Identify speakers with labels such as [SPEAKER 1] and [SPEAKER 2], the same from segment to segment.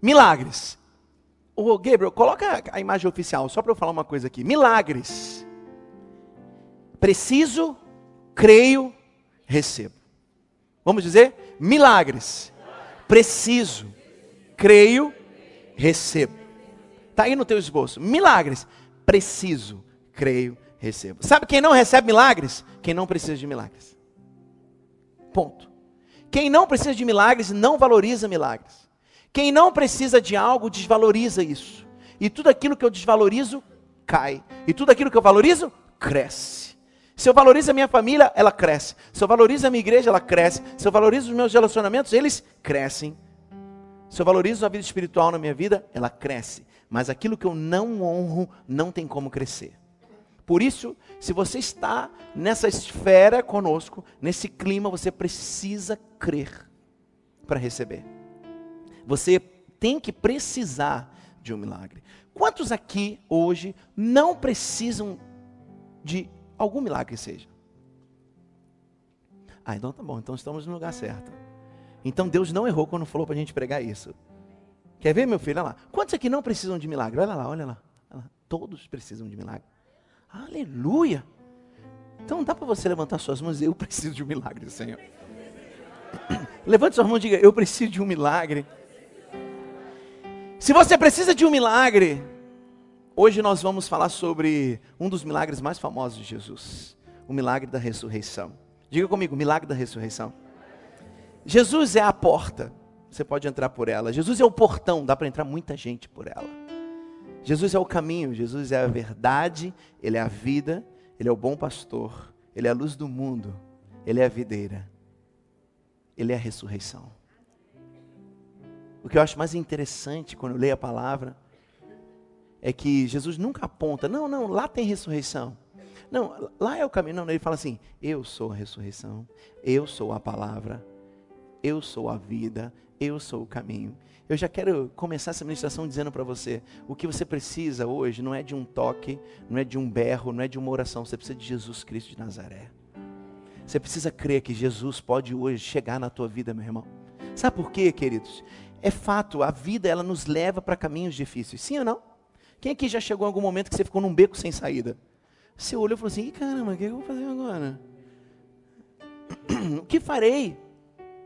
[SPEAKER 1] Milagres. Ô, Gabriel, coloca a imagem oficial, só para eu falar uma coisa aqui. Milagres. Preciso, creio, recebo. Vamos dizer? Milagres. Preciso, creio, recebo. Está aí no teu esboço. Milagres. Preciso, creio, recebo. Sabe quem não recebe milagres? Quem não precisa de milagres. Ponto. Quem não precisa de milagres não valoriza milagres. Quem não precisa de algo desvaloriza isso. E tudo aquilo que eu desvalorizo cai. E tudo aquilo que eu valorizo cresce. Se eu valorizo a minha família, ela cresce. Se eu valorizo a minha igreja, ela cresce. Se eu valorizo os meus relacionamentos, eles crescem. Se eu valorizo a vida espiritual na minha vida, ela cresce. Mas aquilo que eu não honro não tem como crescer. Por isso, se você está nessa esfera conosco, nesse clima, você precisa crer para receber. Você tem que precisar de um milagre. Quantos aqui hoje não precisam de algum milagre seja? Ah, então tá bom, então estamos no lugar certo. Então Deus não errou quando falou para a gente pregar isso. Quer ver, meu filho? Olha lá. Quantos aqui não precisam de milagre? Olha lá, olha lá. Olha lá. Todos precisam de milagre. Aleluia! Então dá para você levantar suas mãos e dizer, eu preciso de um milagre, Senhor. Levante suas mãos e diga, eu preciso de um milagre. Se você precisa de um milagre, hoje nós vamos falar sobre um dos milagres mais famosos de Jesus, o milagre da ressurreição. Diga comigo, milagre da ressurreição. Jesus é a porta, você pode entrar por ela. Jesus é o portão, dá para entrar muita gente por ela. Jesus é o caminho, Jesus é a verdade, Ele é a vida, Ele é o bom pastor, Ele é a luz do mundo, Ele é a videira, Ele é a ressurreição. O que eu acho mais interessante quando eu leio a palavra é que Jesus nunca aponta, não, não, lá tem ressurreição. Não, lá é o caminho. Não, ele fala assim: eu sou a ressurreição, eu sou a palavra, eu sou a vida, eu sou o caminho. Eu já quero começar essa ministração dizendo para você: o que você precisa hoje não é de um toque, não é de um berro, não é de uma oração, você precisa de Jesus Cristo de Nazaré. Você precisa crer que Jesus pode hoje chegar na tua vida, meu irmão. Sabe por quê, queridos? É fato, a vida ela nos leva para caminhos difíceis, sim ou não? Quem aqui já chegou em algum momento que você ficou num beco sem saída? Você olhou e falou assim: caramba, o que eu vou fazer agora? o que farei?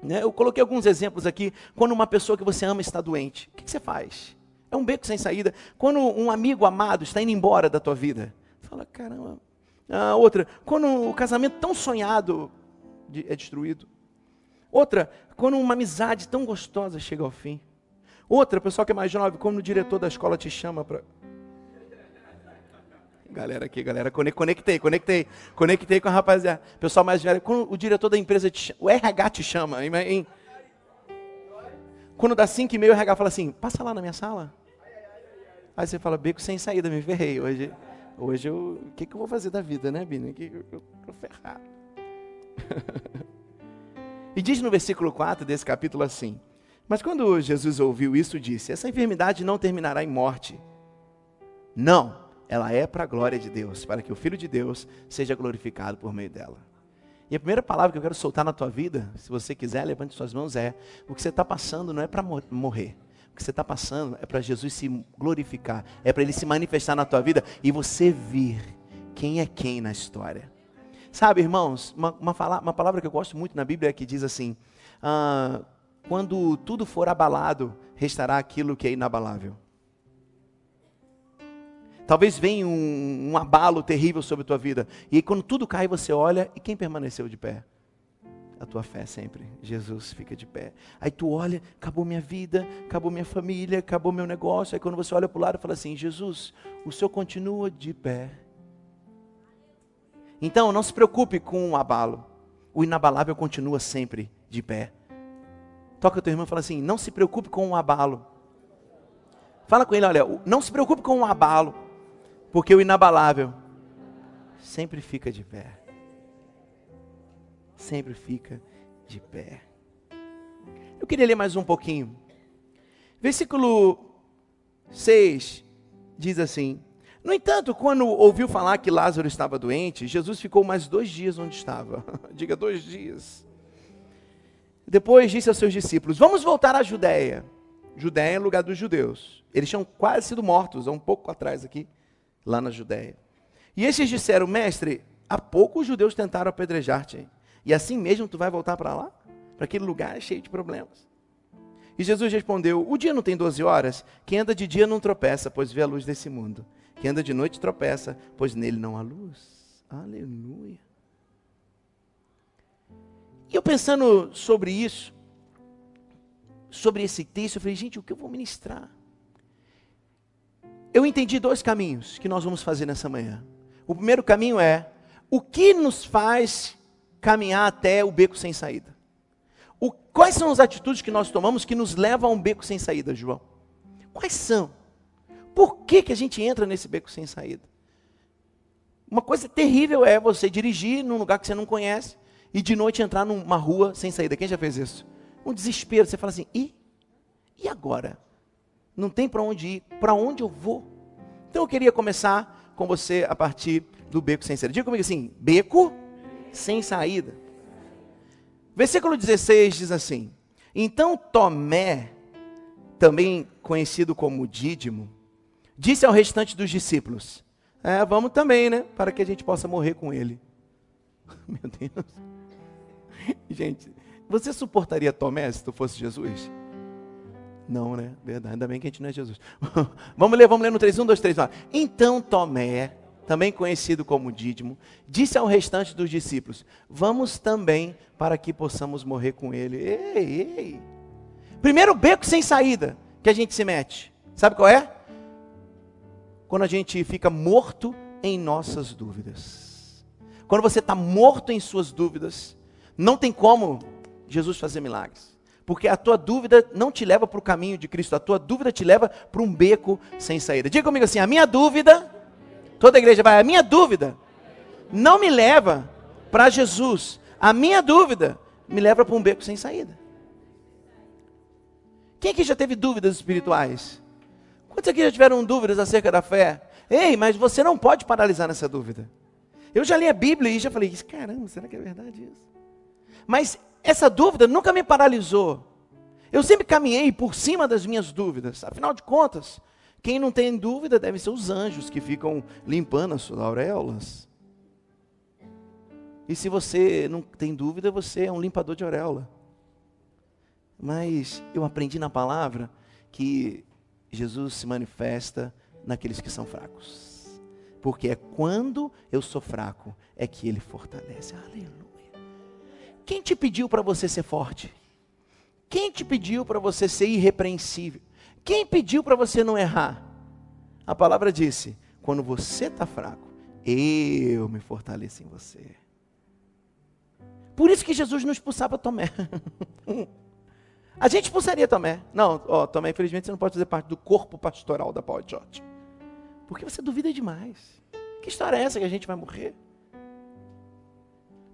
[SPEAKER 1] Né? Eu coloquei alguns exemplos aqui. Quando uma pessoa que você ama está doente, o que você faz? É um beco sem saída. Quando um amigo amado está indo embora da tua vida, fala, caramba. Ah, outra, quando o casamento tão sonhado é destruído. Outra, quando uma amizade tão gostosa chega ao fim. Outra, pessoal que é mais jovem, quando o diretor da escola te chama para Galera aqui, galera, conectei, conectei, conectei com a rapaziada. Pessoal mais velho, quando o diretor da empresa, te chama, o RH te chama, hein? Quando dá 5 e meio, o RH fala assim, passa lá na minha sala. Aí você fala, beco sem saída, me ferrei. Hoje, hoje eu, o que, que eu vou fazer da vida, né, Bina? Que eu tô ferrado. e diz no versículo 4 desse capítulo assim, mas quando Jesus ouviu isso, disse, essa enfermidade não terminará em morte. Não, ela é para a glória de Deus, para que o Filho de Deus seja glorificado por meio dela. E a primeira palavra que eu quero soltar na tua vida, se você quiser, levante suas mãos, é: o que você está passando não é para morrer. O que você está passando é para Jesus se glorificar, é para Ele se manifestar na tua vida e você vir quem é quem na história. Sabe, irmãos, uma, uma, fala, uma palavra que eu gosto muito na Bíblia é que diz assim: ah, quando tudo for abalado, restará aquilo que é inabalável. Talvez venha um, um abalo terrível sobre a tua vida. E aí, quando tudo cai, você olha e quem permaneceu de pé? A tua fé sempre. Jesus fica de pé. Aí tu olha, acabou minha vida, acabou minha família, acabou meu negócio. Aí quando você olha para o lado, fala assim: Jesus, o Senhor continua de pé. Então, não se preocupe com o abalo. O inabalável continua sempre de pé. Toca o teu irmão e fala assim: não se preocupe com o abalo. Fala com ele, olha, não se preocupe com o abalo. Porque o inabalável sempre fica de pé. Sempre fica de pé. Eu queria ler mais um pouquinho. Versículo 6 diz assim: No entanto, quando ouviu falar que Lázaro estava doente, Jesus ficou mais dois dias onde estava. Diga dois dias. Depois disse aos seus discípulos: Vamos voltar à Judéia. Judéia é lugar dos judeus. Eles tinham quase sido mortos, há um pouco atrás aqui, lá na Judéia. E esses disseram, mestre, há pouco os judeus tentaram apedrejar-te. E assim mesmo tu vai voltar para lá? Para aquele lugar cheio de problemas. E Jesus respondeu: O dia não tem 12 horas? Quem anda de dia não tropeça, pois vê a luz desse mundo. Quem anda de noite tropeça, pois nele não há luz. Aleluia. E eu pensando sobre isso, sobre esse texto, eu falei, gente, o que eu vou ministrar? Eu entendi dois caminhos que nós vamos fazer nessa manhã. O primeiro caminho é o que nos faz caminhar até o beco sem saída. O, quais são as atitudes que nós tomamos que nos levam a um beco sem saída, João? Quais são? Por que, que a gente entra nesse beco sem saída? Uma coisa terrível é você dirigir num lugar que você não conhece e de noite entrar numa rua sem saída. Quem já fez isso? Um desespero. Você fala assim: e? E agora? Não tem para onde ir. Para onde eu vou? Então eu queria começar com você a partir do beco sem saída. Diga comigo assim: beco sem saída. Versículo 16 diz assim: Então Tomé, também conhecido como Dídimo, disse ao restante dos discípulos: É, vamos também, né? Para que a gente possa morrer com ele. Meu Deus. Gente, você suportaria Tomé se tu fosse Jesus? Não, né? Verdade, ainda bem que a gente não é Jesus. vamos ler, vamos ler no 3, 1, 2, 3. Então Tomé, também conhecido como Dídimo, disse ao restante dos discípulos: Vamos também para que possamos morrer com ele. Ei, ei. Primeiro beco sem saída que a gente se mete. Sabe qual é? Quando a gente fica morto em nossas dúvidas. Quando você está morto em suas dúvidas, não tem como Jesus fazer milagres. Porque a tua dúvida não te leva para o caminho de Cristo, a tua dúvida te leva para um beco sem saída. Diga comigo assim: a minha dúvida Toda a igreja vai. A minha dúvida não me leva para Jesus. A minha dúvida me leva para um beco sem saída. Quem aqui já teve dúvidas espirituais? Quantos aqui já tiveram dúvidas acerca da fé? Ei, mas você não pode paralisar nessa dúvida. Eu já li a Bíblia e já falei, caramba, será que é verdade isso? Mas essa dúvida nunca me paralisou. Eu sempre caminhei por cima das minhas dúvidas. Afinal de contas, quem não tem dúvida deve ser os anjos que ficam limpando as suas auréolas. E se você não tem dúvida, você é um limpador de auréola. Mas eu aprendi na palavra que Jesus se manifesta naqueles que são fracos. Porque é quando eu sou fraco é que ele fortalece. Aleluia. Quem te pediu para você ser forte? Quem te pediu para você ser irrepreensível? Quem pediu para você não errar? A palavra disse: quando você está fraco, eu me fortaleço em você. Por isso que Jesus não expulsava Tomé. A gente expulsaria Tomé. Não, ó, Tomé, infelizmente você não pode fazer parte do corpo pastoral da Paul George. Porque você duvida demais. Que história é essa que a gente vai morrer?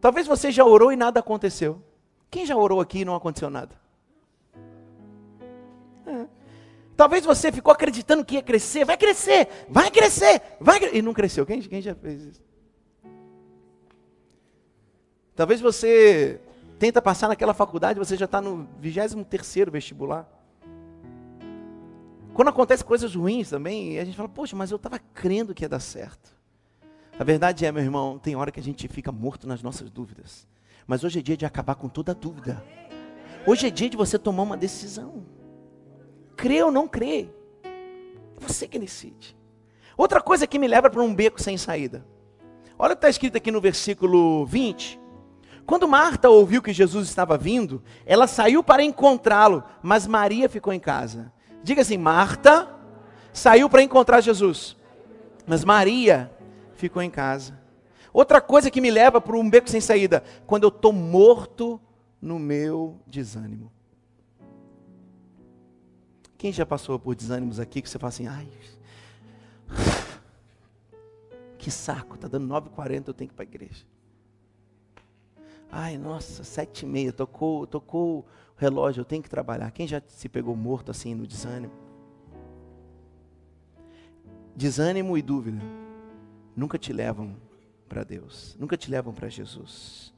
[SPEAKER 1] Talvez você já orou e nada aconteceu. Quem já orou aqui e não aconteceu nada? Talvez você ficou acreditando que ia crescer, vai crescer, vai crescer, vai crescer, e não cresceu. Quem, quem já fez isso? Talvez você tenta passar naquela faculdade, você já está no 23 vestibular. Quando acontecem coisas ruins também, a gente fala, poxa, mas eu estava crendo que ia dar certo. A verdade é, meu irmão, tem hora que a gente fica morto nas nossas dúvidas. Mas hoje é dia de acabar com toda dúvida. Hoje é dia de você tomar uma decisão crê ou não crê. É você que decide. Outra coisa que me leva para um beco sem saída. Olha o que está escrito aqui no versículo 20. Quando Marta ouviu que Jesus estava vindo, ela saiu para encontrá-lo, mas Maria ficou em casa. Diga assim: Marta saiu para encontrar Jesus, mas Maria ficou em casa. Outra coisa que me leva para um beco sem saída, quando eu estou morto no meu desânimo. Quem já passou por desânimos aqui que você fala assim, ai, que saco, tá dando 9h40, eu tenho que ir para a igreja. Ai, nossa, sete e meia, tocou, tocou o relógio, eu tenho que trabalhar. Quem já se pegou morto assim no desânimo? Desânimo e dúvida nunca te levam para Deus, nunca te levam para Jesus.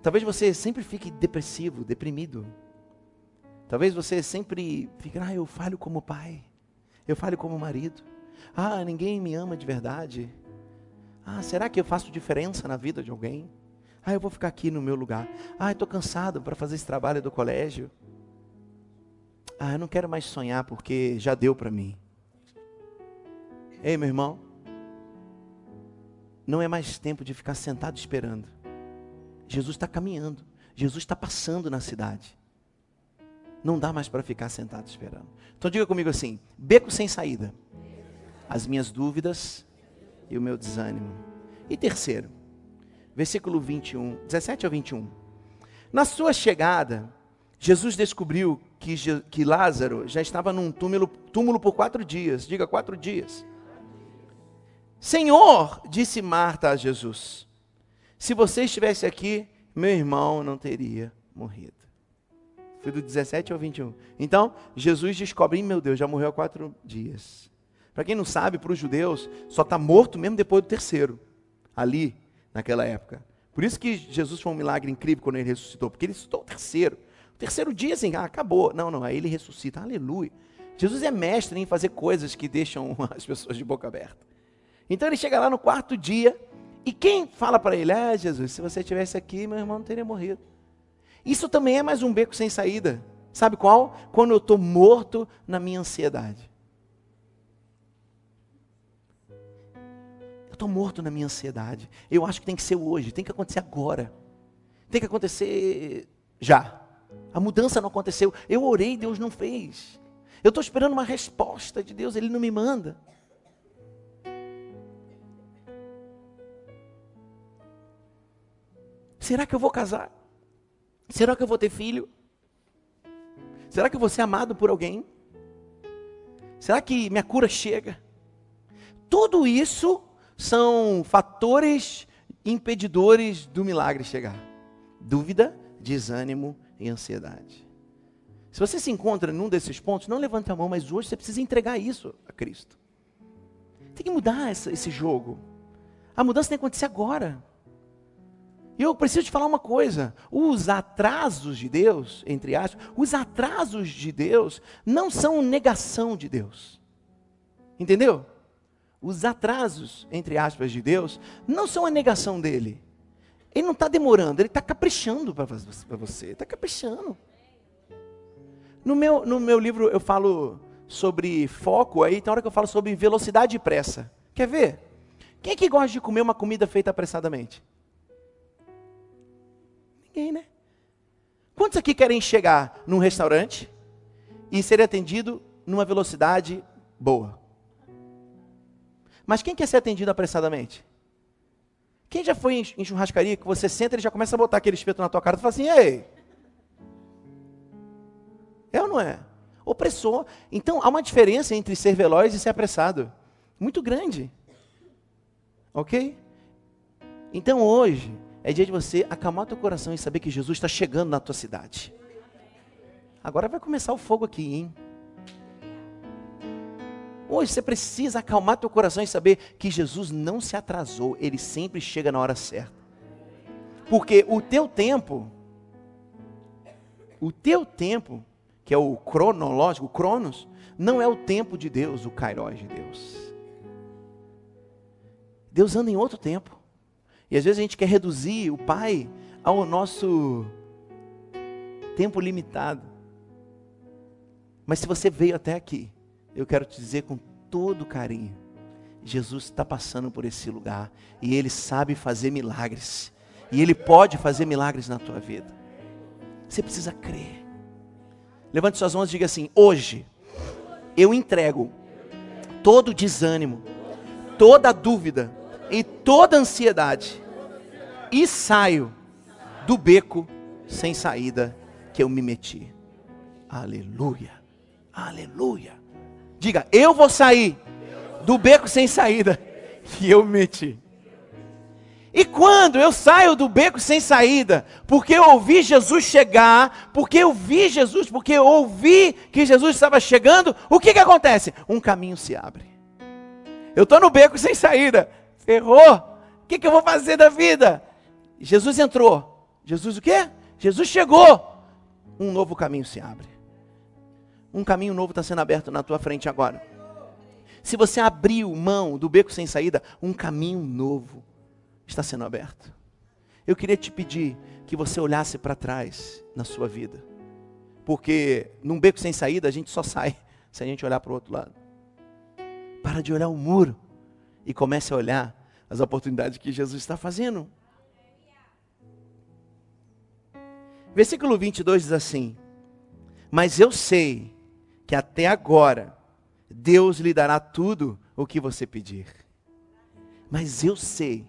[SPEAKER 1] Talvez você sempre fique depressivo, deprimido. Talvez você sempre fique, ah, eu falho como pai, eu falho como marido. Ah, ninguém me ama de verdade. Ah, será que eu faço diferença na vida de alguém? Ah, eu vou ficar aqui no meu lugar. Ah, estou cansado para fazer esse trabalho do colégio. Ah, eu não quero mais sonhar porque já deu para mim. Ei, meu irmão, não é mais tempo de ficar sentado esperando. Jesus está caminhando, Jesus está passando na cidade. Não dá mais para ficar sentado esperando. Então diga comigo assim: beco sem saída, as minhas dúvidas e o meu desânimo. E terceiro, versículo 21, 17 ao 21. Na sua chegada, Jesus descobriu que, que Lázaro já estava num túmulo, túmulo por quatro dias. Diga quatro dias. Senhor, disse Marta a Jesus, se você estivesse aqui, meu irmão não teria morrido. Foi do 17 ao 21. Então, Jesus descobre, meu Deus, já morreu há quatro dias. Para quem não sabe, para os judeus, só está morto mesmo depois do terceiro. Ali, naquela época. Por isso que Jesus foi um milagre incrível quando ele ressuscitou, porque ele ressuscitou o terceiro. O terceiro dia, assim, ah, acabou. Não, não, aí ele ressuscita. Aleluia. Jesus é mestre em fazer coisas que deixam as pessoas de boca aberta. Então ele chega lá no quarto dia, e quem fala para ele, ah, Jesus, se você estivesse aqui, meu irmão não teria morrido. Isso também é mais um beco sem saída. Sabe qual? Quando eu estou morto na minha ansiedade. Estou morto na minha ansiedade. Eu acho que tem que ser hoje, tem que acontecer agora. Tem que acontecer já. A mudança não aconteceu. Eu orei, Deus não fez. Eu estou esperando uma resposta de Deus, Ele não me manda. Será que eu vou casar? Será que eu vou ter filho? Será que eu vou ser amado por alguém? Será que minha cura chega? Tudo isso são fatores impedidores do milagre chegar: dúvida, desânimo e ansiedade. Se você se encontra num desses pontos, não levante a mão, mas hoje você precisa entregar isso a Cristo. Tem que mudar essa, esse jogo. A mudança tem que acontecer agora. E eu preciso te falar uma coisa: os atrasos de Deus, entre aspas, os atrasos de Deus não são negação de Deus. Entendeu? Os atrasos, entre aspas, de Deus, não são a negação dele. Ele não está demorando, ele está caprichando para você. Está caprichando. No meu, no meu livro eu falo sobre foco, aí tem hora que eu falo sobre velocidade e pressa. Quer ver? Quem é que gosta de comer uma comida feita apressadamente? Ninguém, né? Quantos aqui querem chegar num restaurante e ser atendido numa velocidade boa? Mas quem quer ser atendido apressadamente? Quem já foi em churrascaria que você senta e ele já começa a botar aquele espeto na tua cara e fala assim, ei. É ou não é? Opressor. Então há uma diferença entre ser veloz e ser apressado. Muito grande. Ok? Então hoje é dia de você acalmar teu coração e saber que Jesus está chegando na tua cidade. Agora vai começar o fogo aqui, hein? Hoje você precisa acalmar teu coração e saber que Jesus não se atrasou, ele sempre chega na hora certa. Porque o teu tempo, o teu tempo, que é o cronológico, o cronos, não é o tempo de Deus, o kairos de Deus. Deus anda em outro tempo. E às vezes a gente quer reduzir o Pai ao nosso tempo limitado. Mas se você veio até aqui, eu quero te dizer com todo carinho: Jesus está passando por esse lugar e Ele sabe fazer milagres. E Ele pode fazer milagres na tua vida. Você precisa crer. Levante suas mãos e diga assim: hoje eu entrego todo desânimo, toda dúvida e toda ansiedade e saio do beco sem saída que eu me meti. Aleluia. Aleluia. Diga, eu vou sair do beco sem saída que eu me meti. E quando eu saio do beco sem saída, porque eu ouvi Jesus chegar, porque eu vi Jesus, porque eu ouvi que Jesus estava chegando, o que, que acontece? Um caminho se abre. Eu estou no beco sem saída, ferrou. O que, que eu vou fazer da vida? Jesus entrou. Jesus o quê? Jesus chegou. Um novo caminho se abre. Um caminho novo está sendo aberto na tua frente agora. Se você abriu mão do beco sem saída, um caminho novo está sendo aberto. Eu queria te pedir que você olhasse para trás na sua vida. Porque num beco sem saída a gente só sai se a gente olhar para o outro lado. Para de olhar o muro e comece a olhar as oportunidades que Jesus está fazendo. Versículo 22 diz assim: Mas eu sei que até agora Deus lhe dará tudo o que você pedir. Mas eu sei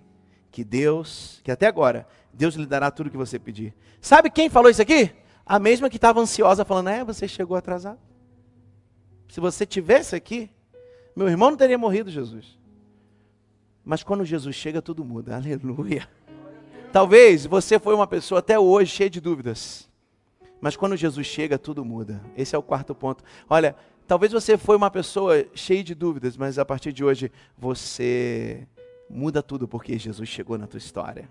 [SPEAKER 1] que Deus, que até agora, Deus lhe dará tudo o que você pedir. Sabe quem falou isso aqui? A mesma que estava ansiosa, falando: É, você chegou atrasado. Se você tivesse aqui, meu irmão não teria morrido, Jesus. Mas quando Jesus chega, tudo muda. Aleluia. Talvez você foi uma pessoa até hoje cheia de dúvidas. Mas quando Jesus chega, tudo muda. Esse é o quarto ponto. Olha, talvez você foi uma pessoa cheia de dúvidas, mas a partir de hoje você muda tudo porque Jesus chegou na tua história.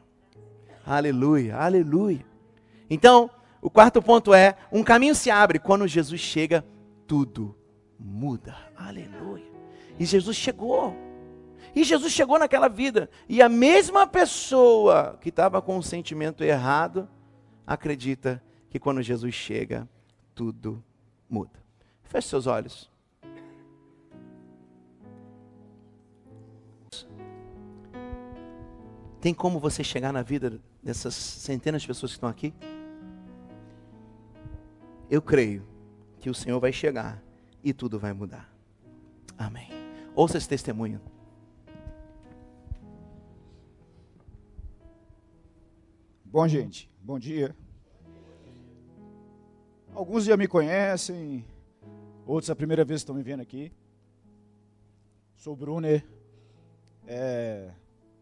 [SPEAKER 1] Aleluia, aleluia. Então, o quarto ponto é: um caminho se abre quando Jesus chega, tudo muda. Aleluia. E Jesus chegou. E Jesus chegou naquela vida. E a mesma pessoa que estava com um sentimento errado, acredita que quando Jesus chega, tudo muda. Feche seus olhos. Tem como você chegar na vida dessas centenas de pessoas que estão aqui? Eu creio que o Senhor vai chegar e tudo vai mudar. Amém. Ouça esse testemunho.
[SPEAKER 2] Bom, gente, bom dia. Alguns já me conhecem, outros a primeira vez estão me vendo aqui. Sou Brunner, é,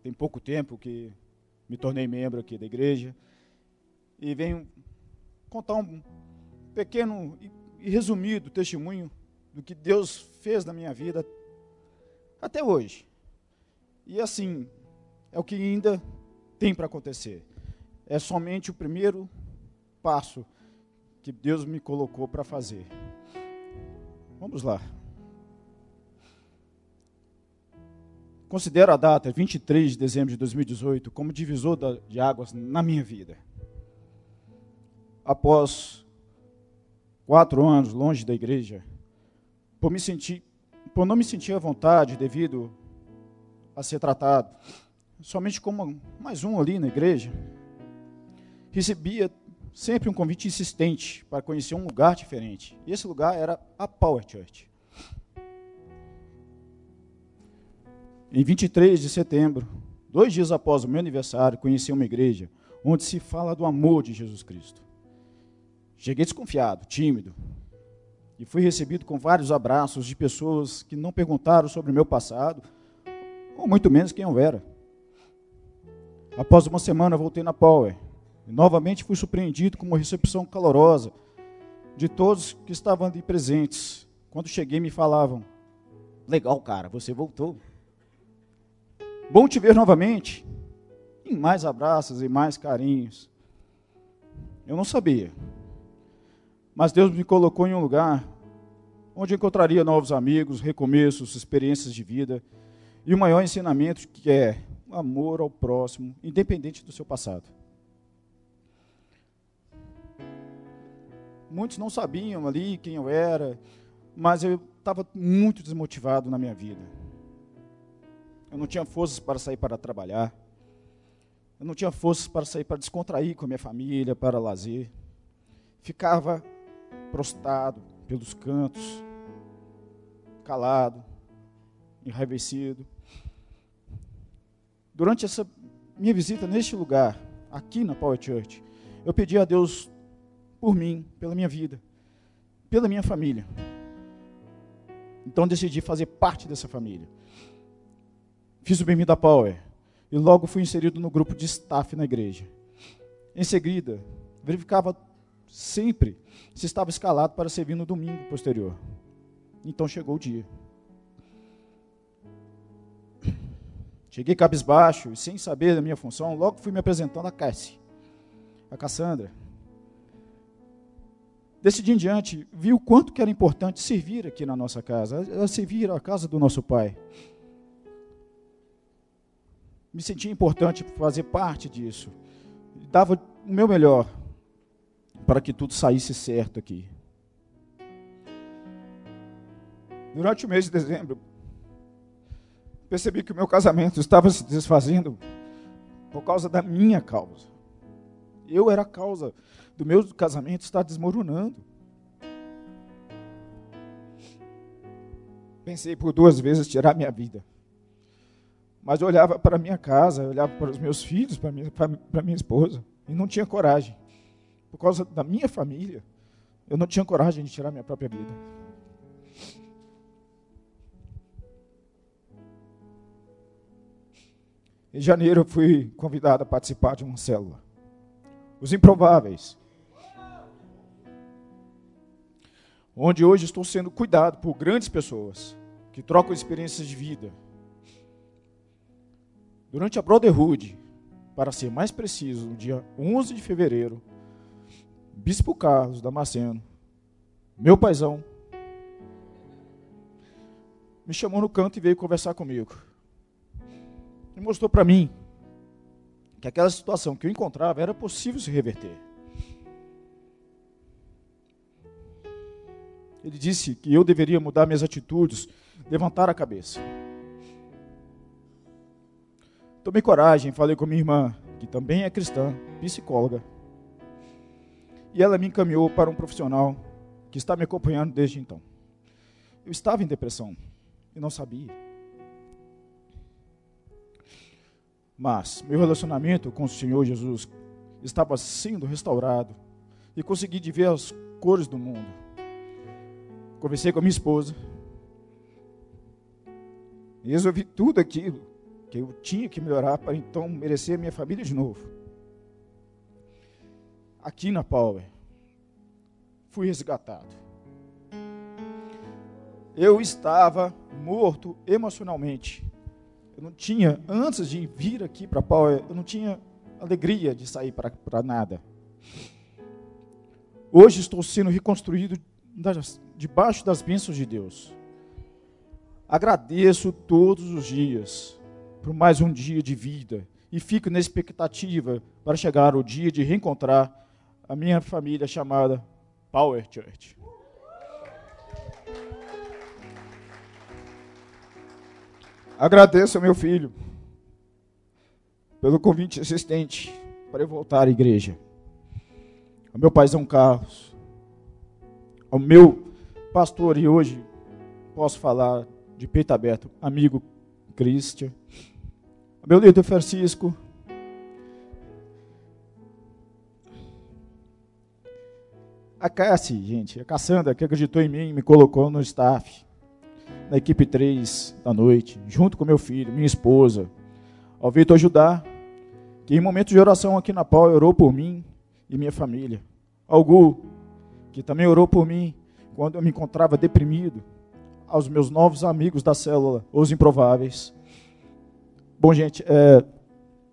[SPEAKER 2] tem pouco tempo que me tornei membro aqui da igreja e venho contar um pequeno e resumido testemunho do que Deus fez na minha vida até hoje. E assim, é o que ainda tem para acontecer é somente o primeiro passo que Deus me colocou para fazer. Vamos lá. Considero a data 23 de dezembro de 2018 como divisor de águas na minha vida. Após quatro anos longe da igreja, por, me sentir, por não me sentir à vontade devido a ser tratado somente como mais um ali na igreja, recebia sempre um convite insistente para conhecer um lugar diferente. E esse lugar era a Power Church. Em 23 de setembro, dois dias após o meu aniversário, conheci uma igreja onde se fala do amor de Jesus Cristo. Cheguei desconfiado, tímido, e fui recebido com vários abraços de pessoas que não perguntaram sobre o meu passado, ou muito menos quem eu era. Após uma semana, voltei na Power e novamente fui surpreendido com uma recepção calorosa de todos que estavam ali presentes. Quando cheguei, me falavam: Legal, cara, você voltou. Bom te ver novamente. Em mais abraços e mais carinhos. Eu não sabia. Mas Deus me colocou em um lugar onde encontraria novos amigos, recomeços, experiências de vida e o maior ensinamento que é o amor ao próximo, independente do seu passado. Muitos não sabiam ali quem eu era, mas eu estava muito desmotivado na minha vida. Eu não tinha forças para sair para trabalhar. Eu não tinha forças para sair para descontrair com a minha família, para lazer. Ficava prostrado pelos cantos, calado, enraivecido. Durante essa minha visita neste lugar, aqui na Power Church, eu pedi a Deus por mim, pela minha vida, pela minha família. Então decidi fazer parte dessa família. Fiz o bem-vindo à Power e logo fui inserido no grupo de staff na igreja. Em seguida, verificava sempre se estava escalado para servir no domingo posterior. Então chegou o dia. Cheguei cabisbaixo e sem saber da minha função, logo fui me apresentando a Cassie, a Cassandra. Desse dia em diante, vi o quanto que era importante servir aqui na nossa casa, servir a casa do nosso pai. Me sentia importante fazer parte disso. Dava o meu melhor para que tudo saísse certo aqui. Durante o mês de dezembro, percebi que o meu casamento estava se desfazendo por causa da minha causa. Eu era a causa do meu casamento estar desmoronando. Pensei por duas vezes tirar minha vida. Mas eu olhava para minha casa, eu olhava para os meus filhos, para minha, para minha esposa, e não tinha coragem. Por causa da minha família, eu não tinha coragem de tirar minha própria vida. Em janeiro eu fui convidado a participar de uma célula. Os improváveis. Onde hoje estou sendo cuidado por grandes pessoas que trocam experiências de vida. Durante a Brotherhood, para ser mais preciso, no dia 11 de fevereiro, Bispo Carlos Damasceno, meu paizão, me chamou no canto e veio conversar comigo e mostrou para mim que aquela situação que eu encontrava era possível se reverter. Ele disse que eu deveria mudar minhas atitudes, levantar a cabeça. Tomei coragem, falei com minha irmã, que também é cristã, psicóloga. E ela me encaminhou para um profissional que está me acompanhando desde então. Eu estava em depressão e não sabia. Mas meu relacionamento com o Senhor Jesus estava sendo restaurado e consegui ver as cores do mundo. Conversei com a minha esposa e resolvi tudo aquilo que eu tinha que melhorar para então merecer a minha família de novo. Aqui na Power, fui resgatado. Eu estava morto emocionalmente eu não tinha, antes de vir aqui para Pau, eu não tinha alegria de sair para nada. Hoje estou sendo reconstruído debaixo das bênçãos de Deus. Agradeço todos os dias por mais um dia de vida e fico na expectativa para chegar o dia de reencontrar a minha família chamada Power Church. Agradeço ao meu filho pelo convite insistente para eu voltar à igreja. Ao meu paizão Carlos, ao meu pastor, e hoje posso falar de peito aberto, amigo Christian, ao meu líder Francisco, a Cassie, gente, a Cassandra, que acreditou em mim e me colocou no staff na equipe 3 da noite, junto com meu filho, minha esposa, ao Vitor ajudar, que em momentos de oração aqui na Pau orou por mim e minha família. Ao Gu, que também orou por mim quando eu me encontrava deprimido. Aos meus novos amigos da célula, os improváveis. Bom, gente, é,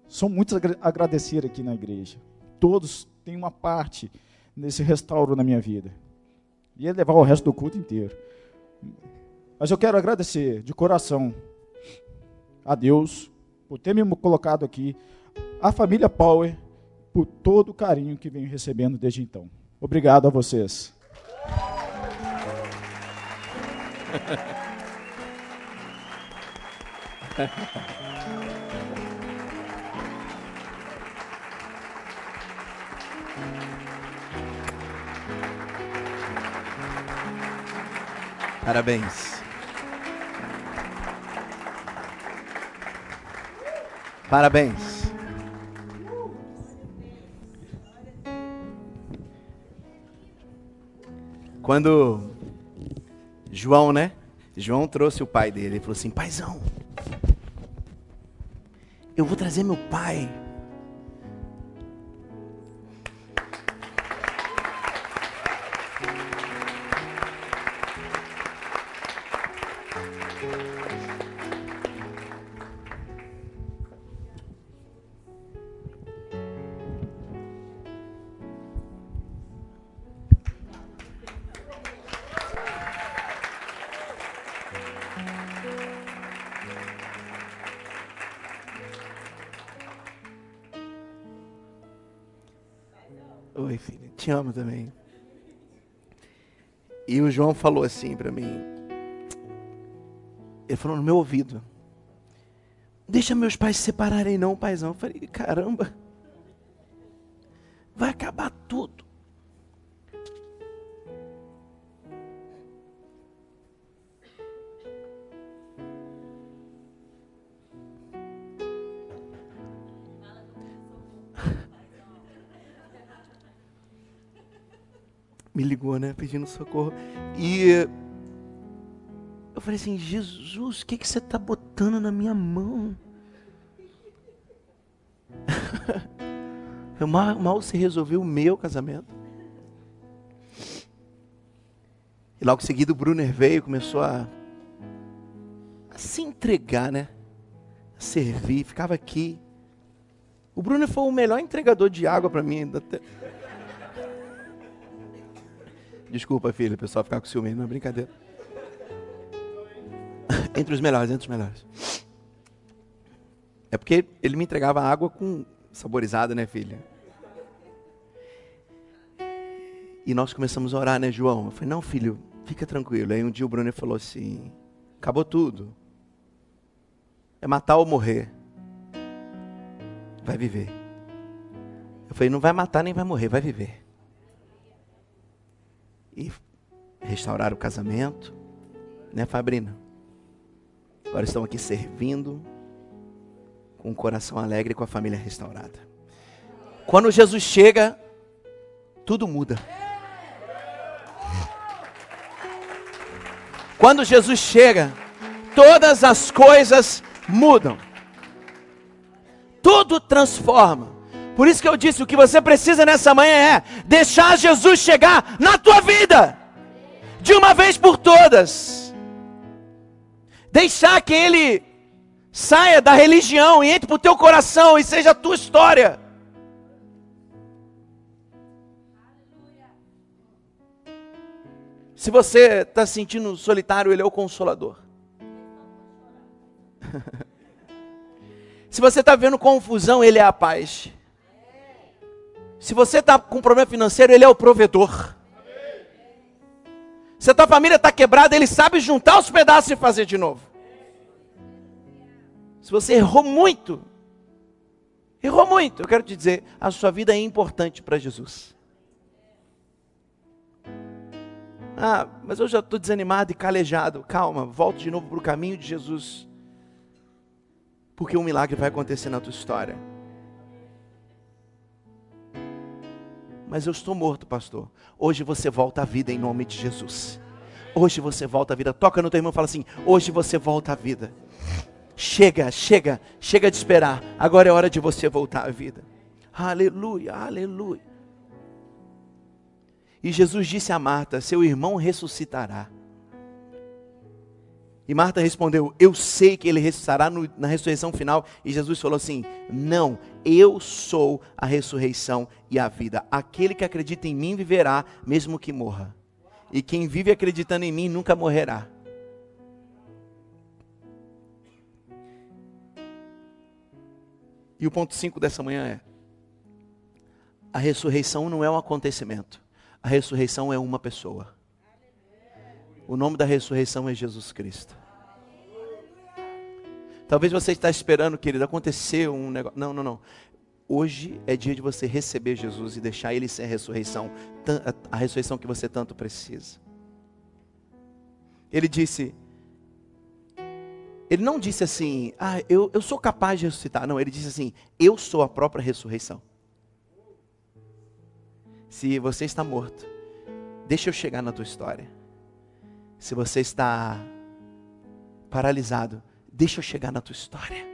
[SPEAKER 2] são muitos a agradecer aqui na igreja. Todos têm uma parte nesse restauro na minha vida. E é levar o resto do culto inteiro. Mas eu quero agradecer de coração a Deus por ter me colocado aqui, a família Power por todo o carinho que venho recebendo desde então. Obrigado a vocês.
[SPEAKER 1] Parabéns. Parabéns. Quando João, né? João trouxe o pai dele. Ele falou assim: Paizão, eu vou trazer meu pai E o João falou assim para mim. Ele falou no meu ouvido. Deixa meus pais se separarem não, paizão. Eu falei, caramba. Pedindo socorro. E eu falei assim: Jesus, o que, que você está botando na minha mão? mal, mal se resolveu o meu casamento. E logo em seguida o Brunner veio e começou a, a se entregar, né? A servir, ficava aqui. O Brunner foi o melhor entregador de água para mim. Até... Desculpa, filho, o pessoal ficar com ciúme, não é brincadeira. entre os melhores, entre os melhores. É porque ele me entregava água com saborizada, né, filha? E nós começamos a orar, né, João? Eu falei, não, filho, fica tranquilo. Aí um dia o Bruno falou assim: acabou tudo. É matar ou morrer. Vai viver. Eu falei, não vai matar nem vai morrer, vai viver e restaurar o casamento, né, Fabrina? Agora estão aqui servindo com o coração alegre e com a família restaurada. Quando Jesus chega, tudo muda. Quando Jesus chega, todas as coisas mudam. Tudo transforma. Por isso que eu disse, o que você precisa nessa manhã é deixar Jesus chegar na tua vida. De uma vez por todas. Deixar que ele saia da religião e entre para o teu coração e seja a tua história. Se você está se sentindo solitário, Ele é o consolador. Se você está vendo confusão, Ele é a paz. Se você está com problema financeiro, Ele é o provedor. Se a tua família está quebrada, Ele sabe juntar os pedaços e fazer de novo. Se você errou muito, errou muito, eu quero te dizer, a sua vida é importante para Jesus. Ah, mas eu já estou desanimado e calejado. Calma, volte de novo para o caminho de Jesus. Porque um milagre vai acontecer na tua história. Mas eu estou morto, pastor. Hoje você volta à vida em nome de Jesus. Hoje você volta à vida. Toca no teu irmão e fala assim: Hoje você volta à vida. Chega, chega, chega de esperar. Agora é hora de você voltar à vida. Aleluia, aleluia. E Jesus disse a Marta: Seu irmão ressuscitará. E Marta respondeu: Eu sei que ele ressuscitará no, na ressurreição final. E Jesus falou assim: Não, eu sou a ressurreição e a vida. Aquele que acredita em mim viverá, mesmo que morra. E quem vive acreditando em mim nunca morrerá. E o ponto 5 dessa manhã é: a ressurreição não é um acontecimento, a ressurreição é uma pessoa. O nome da ressurreição é Jesus Cristo. Talvez você está esperando, querido, acontecer um negócio. Não, não, não. Hoje é dia de você receber Jesus e deixar Ele ser a ressurreição, a ressurreição que você tanto precisa. Ele disse, ele não disse assim, ah, eu, eu sou capaz de ressuscitar. Não, ele disse assim, eu sou a própria ressurreição. Se você está morto, deixa eu chegar na tua história. Se você está paralisado, deixa eu chegar na tua história.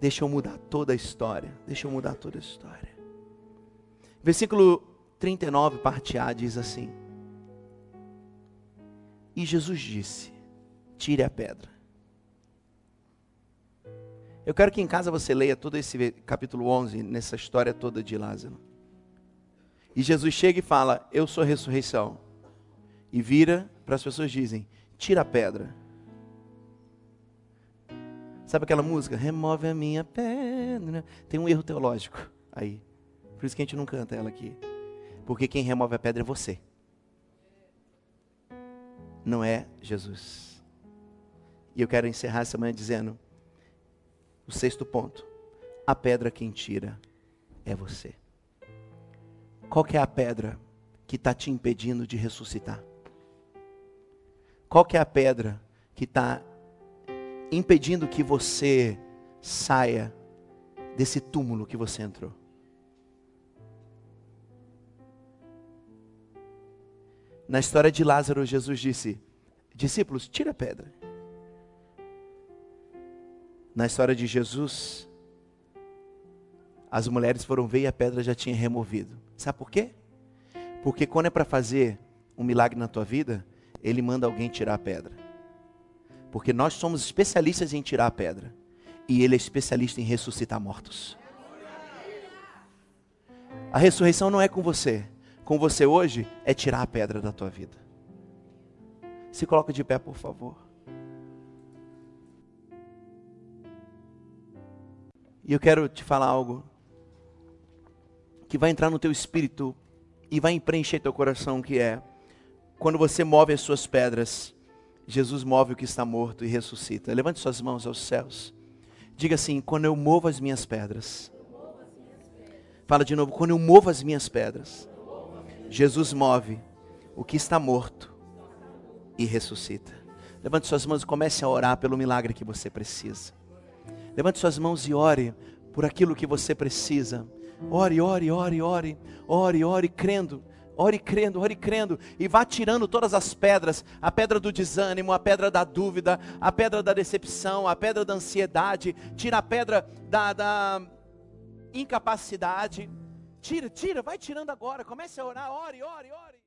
[SPEAKER 1] Deixa eu mudar toda a história. Deixa eu mudar toda a história. Versículo 39, parte A, diz assim: E Jesus disse: Tire a pedra. Eu quero que em casa você leia todo esse capítulo 11, nessa história toda de Lázaro. E Jesus chega e fala: Eu sou a ressurreição. E vira para as pessoas dizem: tira a pedra. Sabe aquela música? Remove a minha pedra. Tem um erro teológico aí. Por isso que a gente não canta ela aqui. Porque quem remove a pedra é você. Não é Jesus. E eu quero encerrar essa manhã dizendo: o sexto ponto. A pedra quem tira é você. Qual que é a pedra que está te impedindo de ressuscitar? Qual que é a pedra que está impedindo que você saia desse túmulo que você entrou? Na história de Lázaro, Jesus disse: Discípulos, tira a pedra. Na história de Jesus, as mulheres foram ver e a pedra já tinha removido. Sabe por quê? Porque quando é para fazer um milagre na tua vida, ele manda alguém tirar a pedra. Porque nós somos especialistas em tirar a pedra. E ele é especialista em ressuscitar mortos. A ressurreição não é com você com você hoje é tirar a pedra da tua vida. Se coloca de pé, por favor. E eu quero te falar algo que vai entrar no teu espírito e vai preencher teu coração, que é quando você move as suas pedras, Jesus move o que está morto e ressuscita. Levante suas mãos aos céus. Diga assim: quando eu movo as minhas pedras. Fala de novo: quando eu movo as minhas pedras Jesus move o que está morto e ressuscita. Levante suas mãos e comece a orar pelo milagre que você precisa. Levante suas mãos e ore por aquilo que você precisa. Ore, ore, ore, ore, ore, ore, crendo. Ore crendo, ore crendo, e vá tirando todas as pedras: a pedra do desânimo, a pedra da dúvida, a pedra da decepção, a pedra da ansiedade, tira a pedra da, da incapacidade. Tira, tira, vai tirando agora. Comece a orar, ore, ore, ore.